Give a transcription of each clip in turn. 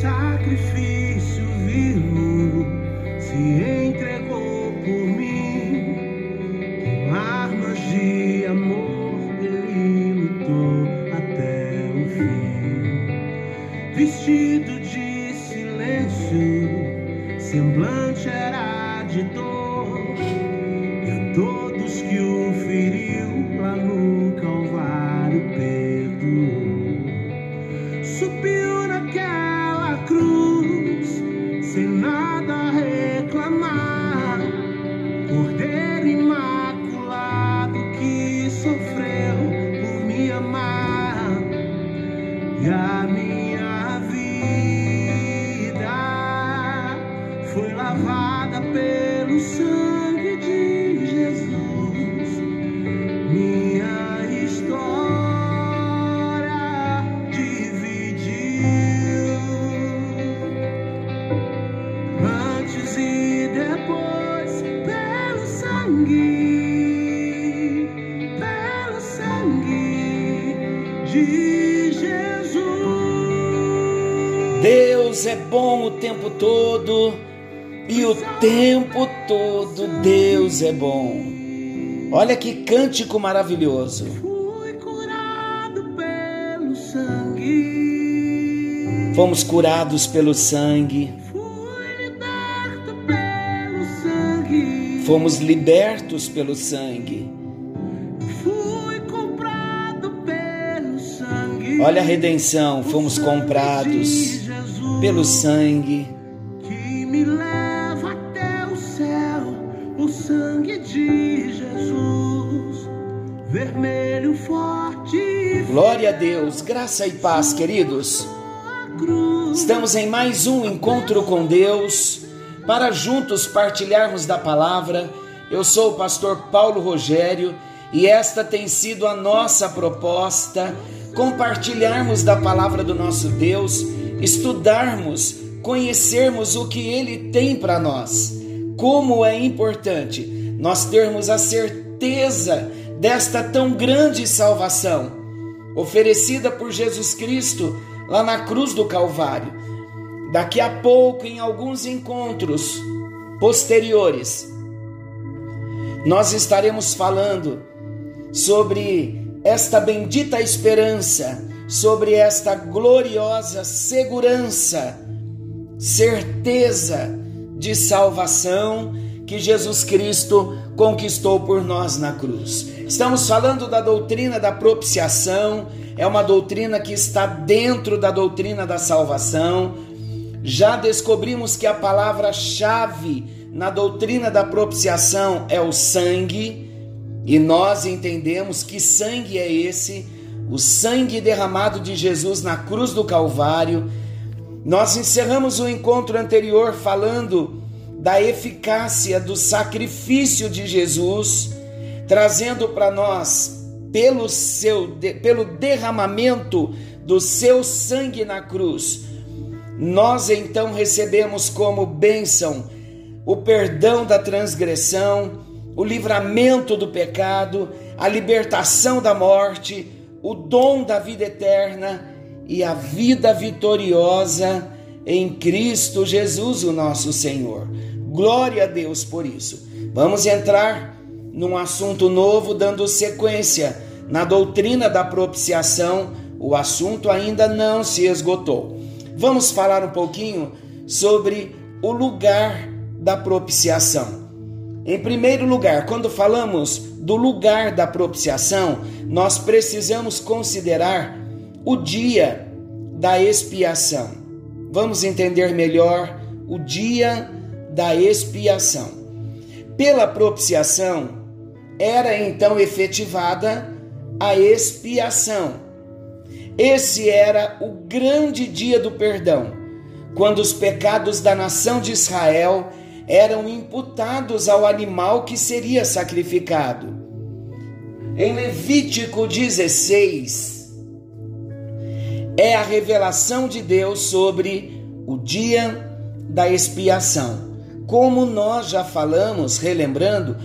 sacrifício vivo se entregou por mim. Com armas de amor ele lutou até o fim. Vestido de silêncio, semblante era de dor. E todo e o tempo todo Deus é bom. Olha que cântico maravilhoso. Fui curado pelo sangue. Fomos curados pelo sangue, fomos libertos pelo sangue. Fui comprado pelo sangue. Olha a redenção, fomos comprados pelo sangue. Glória a Deus, graça e paz, queridos. Estamos em mais um encontro com Deus para juntos partilharmos da palavra. Eu sou o pastor Paulo Rogério e esta tem sido a nossa proposta: compartilharmos da palavra do nosso Deus, estudarmos, conhecermos o que ele tem para nós. Como é importante nós termos a certeza desta tão grande salvação oferecida por Jesus Cristo lá na cruz do Calvário. Daqui a pouco, em alguns encontros posteriores, nós estaremos falando sobre esta bendita esperança, sobre esta gloriosa segurança, certeza de salvação que Jesus Cristo conquistou por nós na cruz. Estamos falando da doutrina da propiciação, é uma doutrina que está dentro da doutrina da salvação. Já descobrimos que a palavra-chave na doutrina da propiciação é o sangue, e nós entendemos que sangue é esse, o sangue derramado de Jesus na cruz do Calvário. Nós encerramos o encontro anterior falando da eficácia do sacrifício de Jesus, trazendo para nós, pelo, seu, pelo derramamento do seu sangue na cruz, nós então recebemos como bênção o perdão da transgressão, o livramento do pecado, a libertação da morte, o dom da vida eterna e a vida vitoriosa em Cristo Jesus, o nosso Senhor. Glória a Deus por isso. Vamos entrar num assunto novo, dando sequência na doutrina da propiciação. O assunto ainda não se esgotou. Vamos falar um pouquinho sobre o lugar da propiciação. Em primeiro lugar, quando falamos do lugar da propiciação, nós precisamos considerar o dia da expiação. Vamos entender melhor o dia da expiação. Pela propiciação, era então efetivada a expiação. Esse era o grande dia do perdão, quando os pecados da nação de Israel eram imputados ao animal que seria sacrificado. Em Levítico 16, é a revelação de Deus sobre o dia da expiação. Como nós já falamos, relembrando,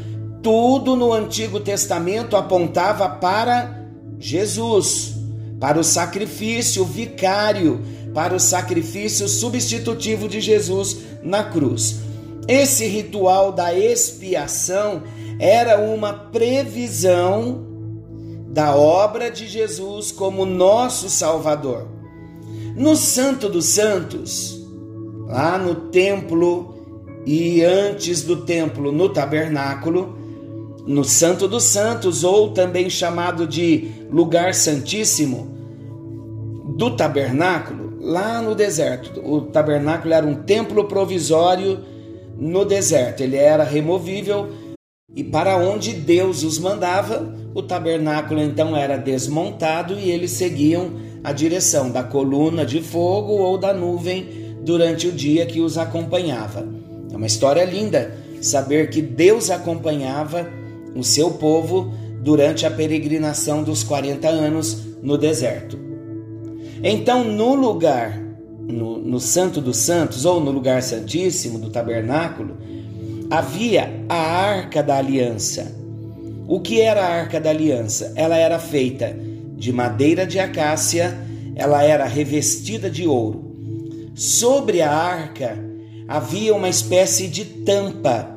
tudo no Antigo Testamento apontava para Jesus, para o sacrifício vicário para o sacrifício substitutivo de Jesus na cruz. Esse ritual da expiação era uma previsão da obra de Jesus como nosso Salvador. No Santo dos Santos, lá no templo e antes do templo, no tabernáculo, no Santo dos Santos, ou também chamado de Lugar Santíssimo, do tabernáculo, lá no deserto. O tabernáculo era um templo provisório no deserto, ele era removível e para onde Deus os mandava, o tabernáculo então era desmontado e eles seguiam a direção da coluna de fogo ou da nuvem durante o dia que os acompanhava. É uma história linda saber que Deus acompanhava o seu povo durante a peregrinação dos 40 anos no deserto. Então, no lugar, no, no Santo dos Santos, ou no lugar santíssimo do tabernáculo, havia a arca da aliança. O que era a arca da aliança? Ela era feita de madeira de acácia, ela era revestida de ouro. Sobre a arca havia uma espécie de tampa.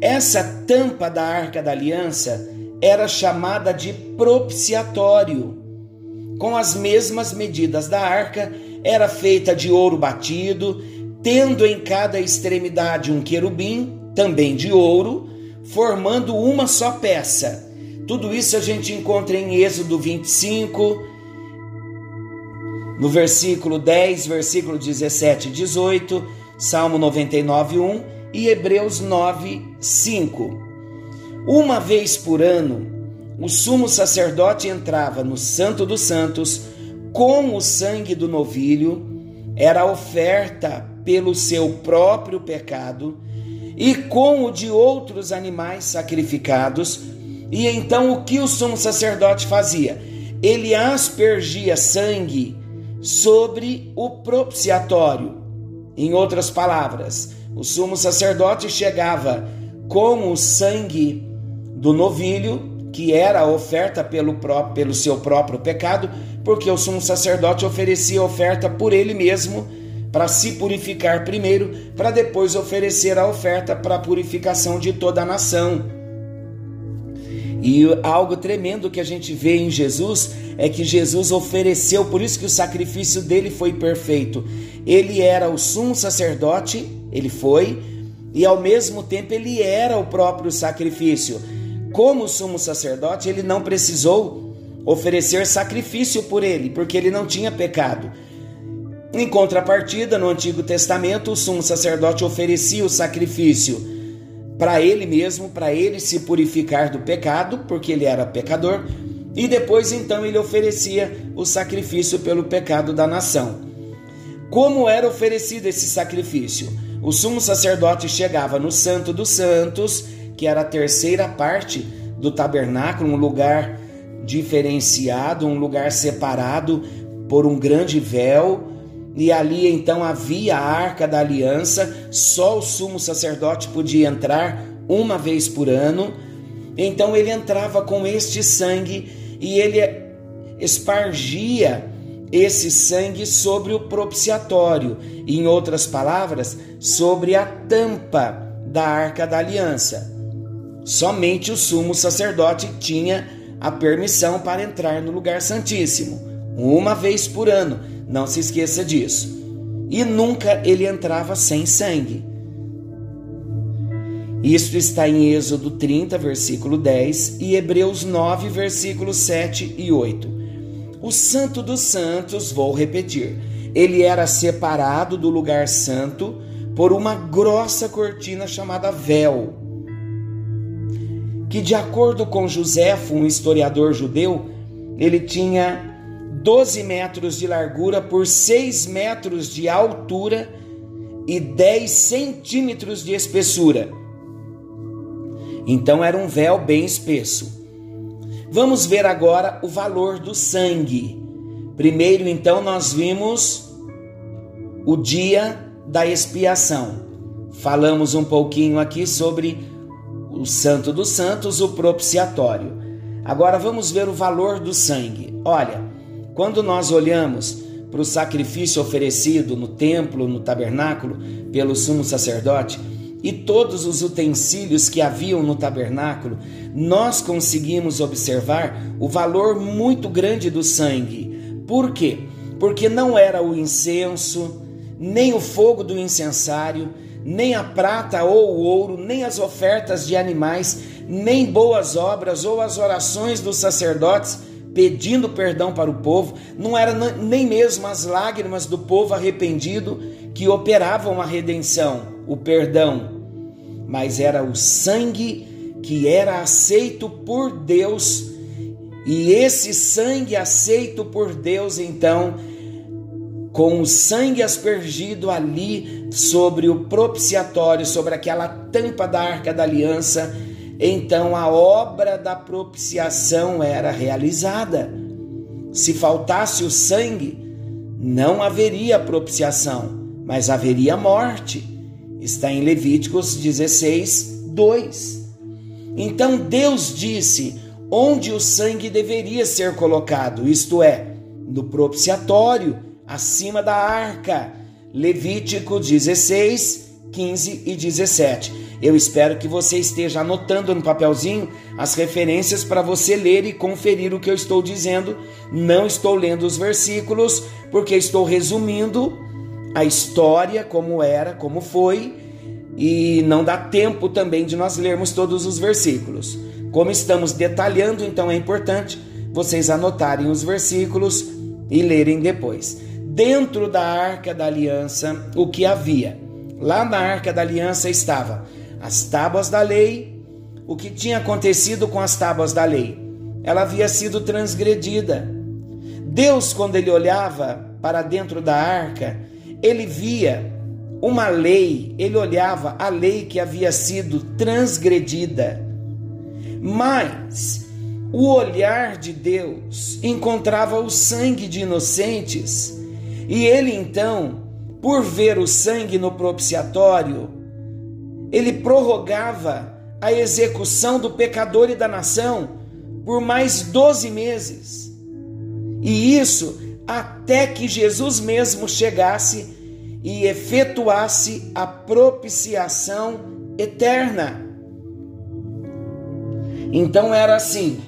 Essa tampa da arca da aliança era chamada de propiciatório. Com as mesmas medidas da arca, era feita de ouro batido, tendo em cada extremidade um querubim, também de ouro, formando uma só peça. Tudo isso a gente encontra em Êxodo 25, no versículo 10, versículo 17 e 18, Salmo 99, 1 e Hebreus 9, 5. Uma vez por ano, o sumo sacerdote entrava no Santo dos Santos com o sangue do novilho, era oferta pelo seu próprio pecado, e com o de outros animais sacrificados. E então o que o sumo sacerdote fazia? Ele aspergia sangue sobre o propiciatório em outras palavras, o sumo sacerdote chegava com o sangue do novilho, que era a oferta pelo, próprio, pelo seu próprio pecado, porque o sumo sacerdote oferecia oferta por ele mesmo, para se purificar primeiro, para depois oferecer a oferta para a purificação de toda a nação. E algo tremendo que a gente vê em Jesus é que Jesus ofereceu, por isso que o sacrifício dele foi perfeito. Ele era o sumo sacerdote, ele foi, e ao mesmo tempo ele era o próprio sacrifício. Como sumo sacerdote, ele não precisou oferecer sacrifício por ele, porque ele não tinha pecado. Em contrapartida, no Antigo Testamento, o sumo sacerdote oferecia o sacrifício para ele mesmo, para ele se purificar do pecado, porque ele era pecador, e depois então ele oferecia o sacrifício pelo pecado da nação. Como era oferecido esse sacrifício? O sumo sacerdote chegava no Santo dos Santos, que era a terceira parte do tabernáculo, um lugar diferenciado, um lugar separado por um grande véu, e ali então havia a arca da aliança, só o sumo sacerdote podia entrar uma vez por ano. Então ele entrava com este sangue e ele espargia esse sangue sobre o propiciatório, em outras palavras, sobre a tampa da arca da aliança. Somente o sumo sacerdote tinha a permissão para entrar no lugar santíssimo, uma vez por ano não se esqueça disso. E nunca ele entrava sem sangue. Isto está em Êxodo 30, versículo 10 e Hebreus 9, versículos 7 e 8. O Santo dos Santos, vou repetir, ele era separado do lugar santo por uma grossa cortina chamada véu, que de acordo com Joséfo, um historiador judeu, ele tinha 12 metros de largura por 6 metros de altura e 10 centímetros de espessura. Então era um véu bem espesso. Vamos ver agora o valor do sangue. Primeiro, então, nós vimos o dia da expiação. Falamos um pouquinho aqui sobre o Santo dos Santos, o propiciatório. Agora vamos ver o valor do sangue. Olha, quando nós olhamos para o sacrifício oferecido no templo, no tabernáculo, pelo sumo sacerdote, e todos os utensílios que haviam no tabernáculo, nós conseguimos observar o valor muito grande do sangue. Por quê? Porque não era o incenso, nem o fogo do incensário, nem a prata ou o ouro, nem as ofertas de animais, nem boas obras ou as orações dos sacerdotes pedindo perdão para o povo, não era nem mesmo as lágrimas do povo arrependido que operavam a redenção, o perdão, mas era o sangue que era aceito por Deus. E esse sangue aceito por Deus, então, com o sangue aspergido ali sobre o propiciatório, sobre aquela tampa da arca da aliança, então a obra da propiciação era realizada. Se faltasse o sangue, não haveria propiciação, mas haveria morte. Está em Levíticos 16, 2. Então Deus disse onde o sangue deveria ser colocado, isto é, no propiciatório, acima da arca. Levítico 16, 15 e 17. Eu espero que você esteja anotando no papelzinho as referências para você ler e conferir o que eu estou dizendo. Não estou lendo os versículos, porque estou resumindo a história como era, como foi, e não dá tempo também de nós lermos todos os versículos. Como estamos detalhando, então é importante vocês anotarem os versículos e lerem depois. Dentro da arca da aliança, o que havia? Lá na arca da aliança estava as tábuas da lei. O que tinha acontecido com as tábuas da lei? Ela havia sido transgredida. Deus, quando ele olhava para dentro da arca, ele via uma lei, ele olhava a lei que havia sido transgredida. Mas o olhar de Deus encontrava o sangue de inocentes, e ele então por ver o sangue no propiciatório, ele prorrogava a execução do pecador e da nação por mais 12 meses. E isso até que Jesus mesmo chegasse e efetuasse a propiciação eterna. Então era assim: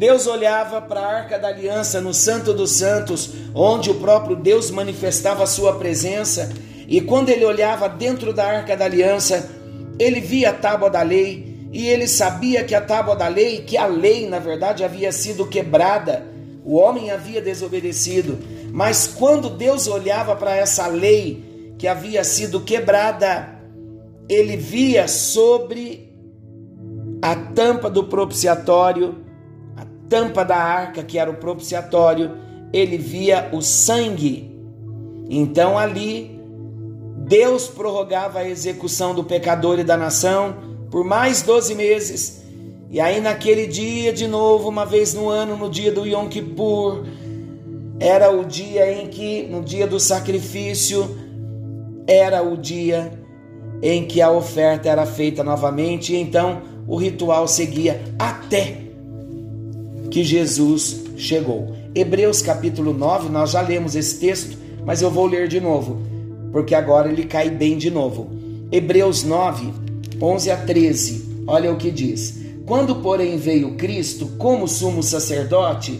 Deus olhava para a arca da aliança no Santo dos Santos, onde o próprio Deus manifestava a sua presença, e quando ele olhava dentro da arca da aliança, ele via a tábua da lei, e ele sabia que a tábua da lei, que a lei na verdade havia sido quebrada, o homem havia desobedecido, mas quando Deus olhava para essa lei que havia sido quebrada, ele via sobre a tampa do propiciatório tampa da arca, que era o propiciatório, ele via o sangue. Então ali Deus prorrogava a execução do pecador e da nação por mais 12 meses. E aí naquele dia de novo, uma vez no ano, no dia do Yom Kippur, era o dia em que, no dia do sacrifício, era o dia em que a oferta era feita novamente, e então o ritual seguia até que Jesus chegou. Hebreus capítulo 9, nós já lemos esse texto, mas eu vou ler de novo, porque agora ele cai bem de novo. Hebreus 9, 11 a 13, olha o que diz: Quando, porém, veio Cristo como sumo sacerdote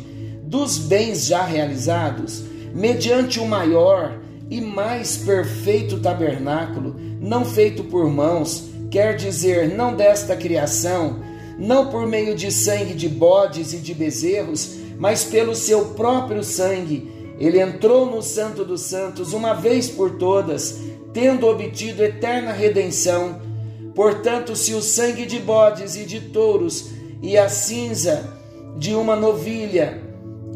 dos bens já realizados, mediante o maior e mais perfeito tabernáculo, não feito por mãos, quer dizer, não desta criação, não por meio de sangue de bodes e de bezerros, mas pelo seu próprio sangue. Ele entrou no Santo dos Santos uma vez por todas, tendo obtido eterna redenção. Portanto, se o sangue de bodes e de touros e a cinza de uma novilha,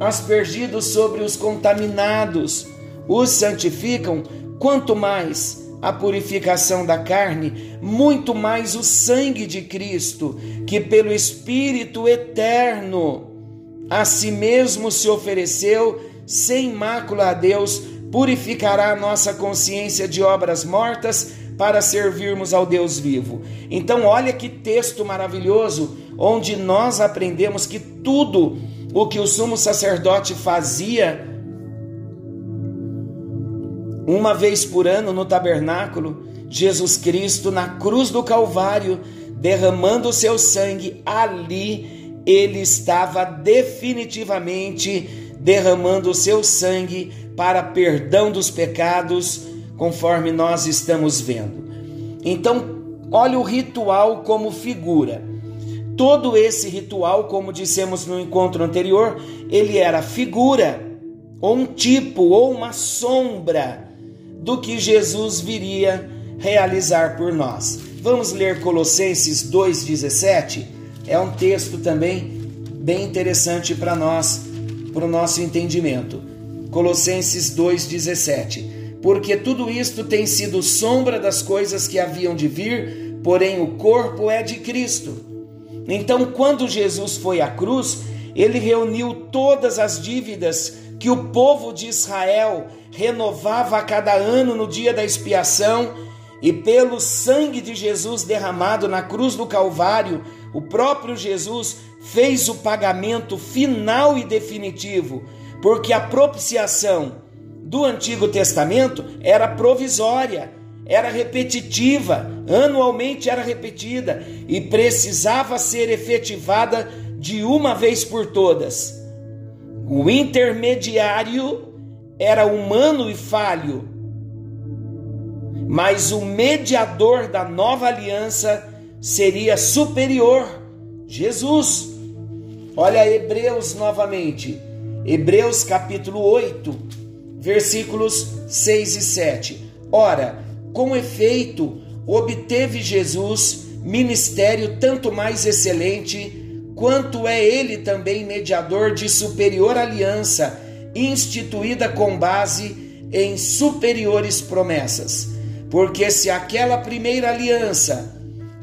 aspergidos sobre os contaminados, os santificam, quanto mais a purificação da carne, muito mais o sangue de Cristo, que pelo Espírito eterno a si mesmo se ofereceu sem mácula a Deus, purificará a nossa consciência de obras mortas para servirmos ao Deus vivo. Então, olha que texto maravilhoso, onde nós aprendemos que tudo o que o sumo sacerdote fazia Uma vez por ano no tabernáculo, Jesus Cristo na cruz do Calvário, derramando o seu sangue, ali ele estava definitivamente derramando o seu sangue para perdão dos pecados, conforme nós estamos vendo. Então, olha o ritual como figura. Todo esse ritual, como dissemos no encontro anterior, ele era figura, ou um tipo, ou uma sombra do que Jesus viria realizar por nós. Vamos ler Colossenses 2,17? É um texto também bem interessante para nós, para o nosso entendimento. Colossenses 2,17. Porque tudo isto tem sido sombra das coisas que haviam de vir, porém o corpo é de Cristo. Então, quando Jesus foi à cruz, ele reuniu todas as dívidas que o povo de Israel renovava a cada ano no dia da expiação, e pelo sangue de Jesus derramado na cruz do Calvário, o próprio Jesus fez o pagamento final e definitivo, porque a propiciação do Antigo Testamento era provisória era repetitiva, anualmente era repetida e precisava ser efetivada de uma vez por todas. O intermediário era humano e falho, mas o mediador da nova aliança seria superior, Jesus. Olha Hebreus novamente, Hebreus capítulo 8, versículos 6 e 7. Ora, com efeito, obteve Jesus ministério tanto mais excelente, quanto é ele também mediador de superior aliança, instituída com base em superiores promessas. Porque se aquela primeira aliança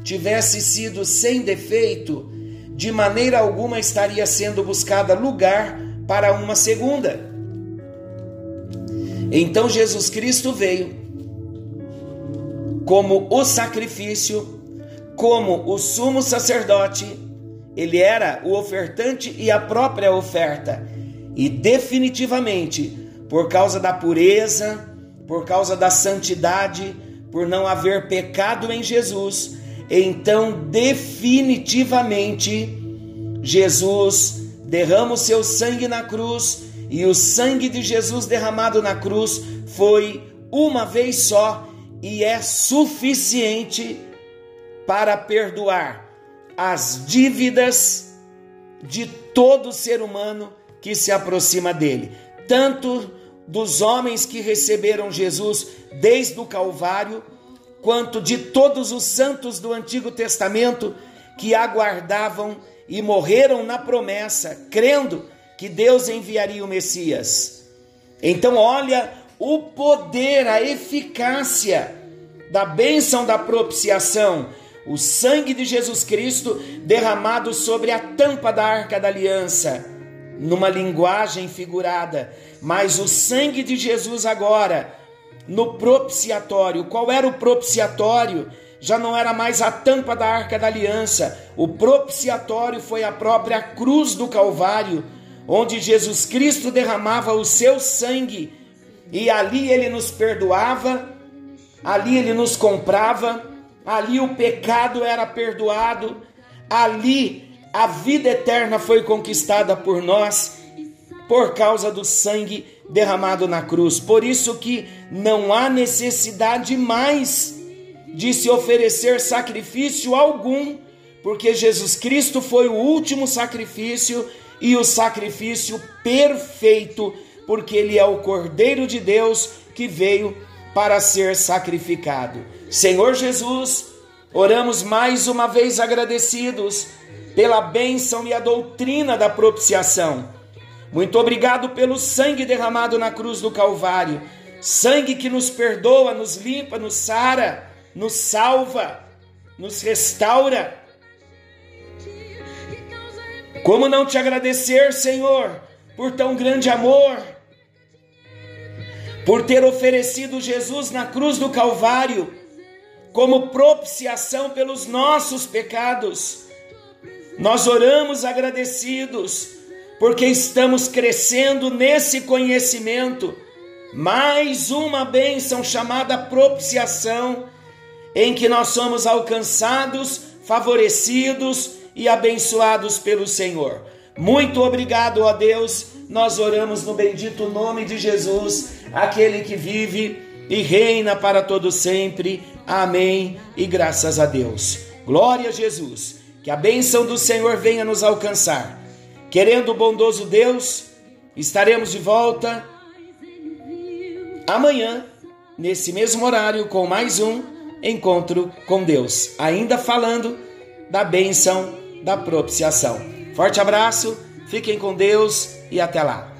tivesse sido sem defeito, de maneira alguma estaria sendo buscada lugar para uma segunda. Então Jesus Cristo veio como o sacrifício, como o sumo sacerdote, ele era o ofertante e a própria oferta. E definitivamente, por causa da pureza, por causa da santidade, por não haver pecado em Jesus, então definitivamente Jesus derrama o seu sangue na cruz e o sangue de Jesus derramado na cruz foi uma vez só e é suficiente para perdoar as dívidas de todo ser humano que se aproxima dele, tanto dos homens que receberam Jesus desde o Calvário, quanto de todos os santos do Antigo Testamento que aguardavam e morreram na promessa, crendo que Deus enviaria o Messias. Então, olha o poder, a eficácia da bênção da propiciação, o sangue de Jesus Cristo derramado sobre a tampa da arca da aliança, numa linguagem figurada, mas o sangue de Jesus agora no propiciatório. Qual era o propiciatório? Já não era mais a tampa da arca da aliança. O propiciatório foi a própria cruz do Calvário, onde Jesus Cristo derramava o seu sangue e ali ele nos perdoava, ali ele nos comprava, ali o pecado era perdoado, ali a vida eterna foi conquistada por nós por causa do sangue derramado na cruz. Por isso que não há necessidade mais de se oferecer sacrifício algum, porque Jesus Cristo foi o último sacrifício e o sacrifício perfeito porque ele é o Cordeiro de Deus que veio para ser sacrificado. Senhor Jesus, oramos mais uma vez agradecidos pela bênção e a doutrina da propiciação. Muito obrigado pelo sangue derramado na cruz do Calvário, sangue que nos perdoa, nos limpa, nos sara, nos salva, nos restaura. Como não te agradecer, Senhor, por tão grande amor, por ter oferecido Jesus na cruz do Calvário como propiciação pelos nossos pecados. Nós oramos agradecidos porque estamos crescendo nesse conhecimento mais uma bênção chamada propiciação, em que nós somos alcançados, favorecidos e abençoados pelo Senhor. Muito obrigado, ó Deus. Nós oramos no bendito nome de Jesus, aquele que vive e reina para todo sempre. Amém. E graças a Deus. Glória a Jesus. Que a bênção do Senhor venha nos alcançar. Querendo o bondoso Deus, estaremos de volta amanhã, nesse mesmo horário, com mais um encontro com Deus. Ainda falando da bênção da propiciação. Forte abraço, fiquem com Deus e até lá.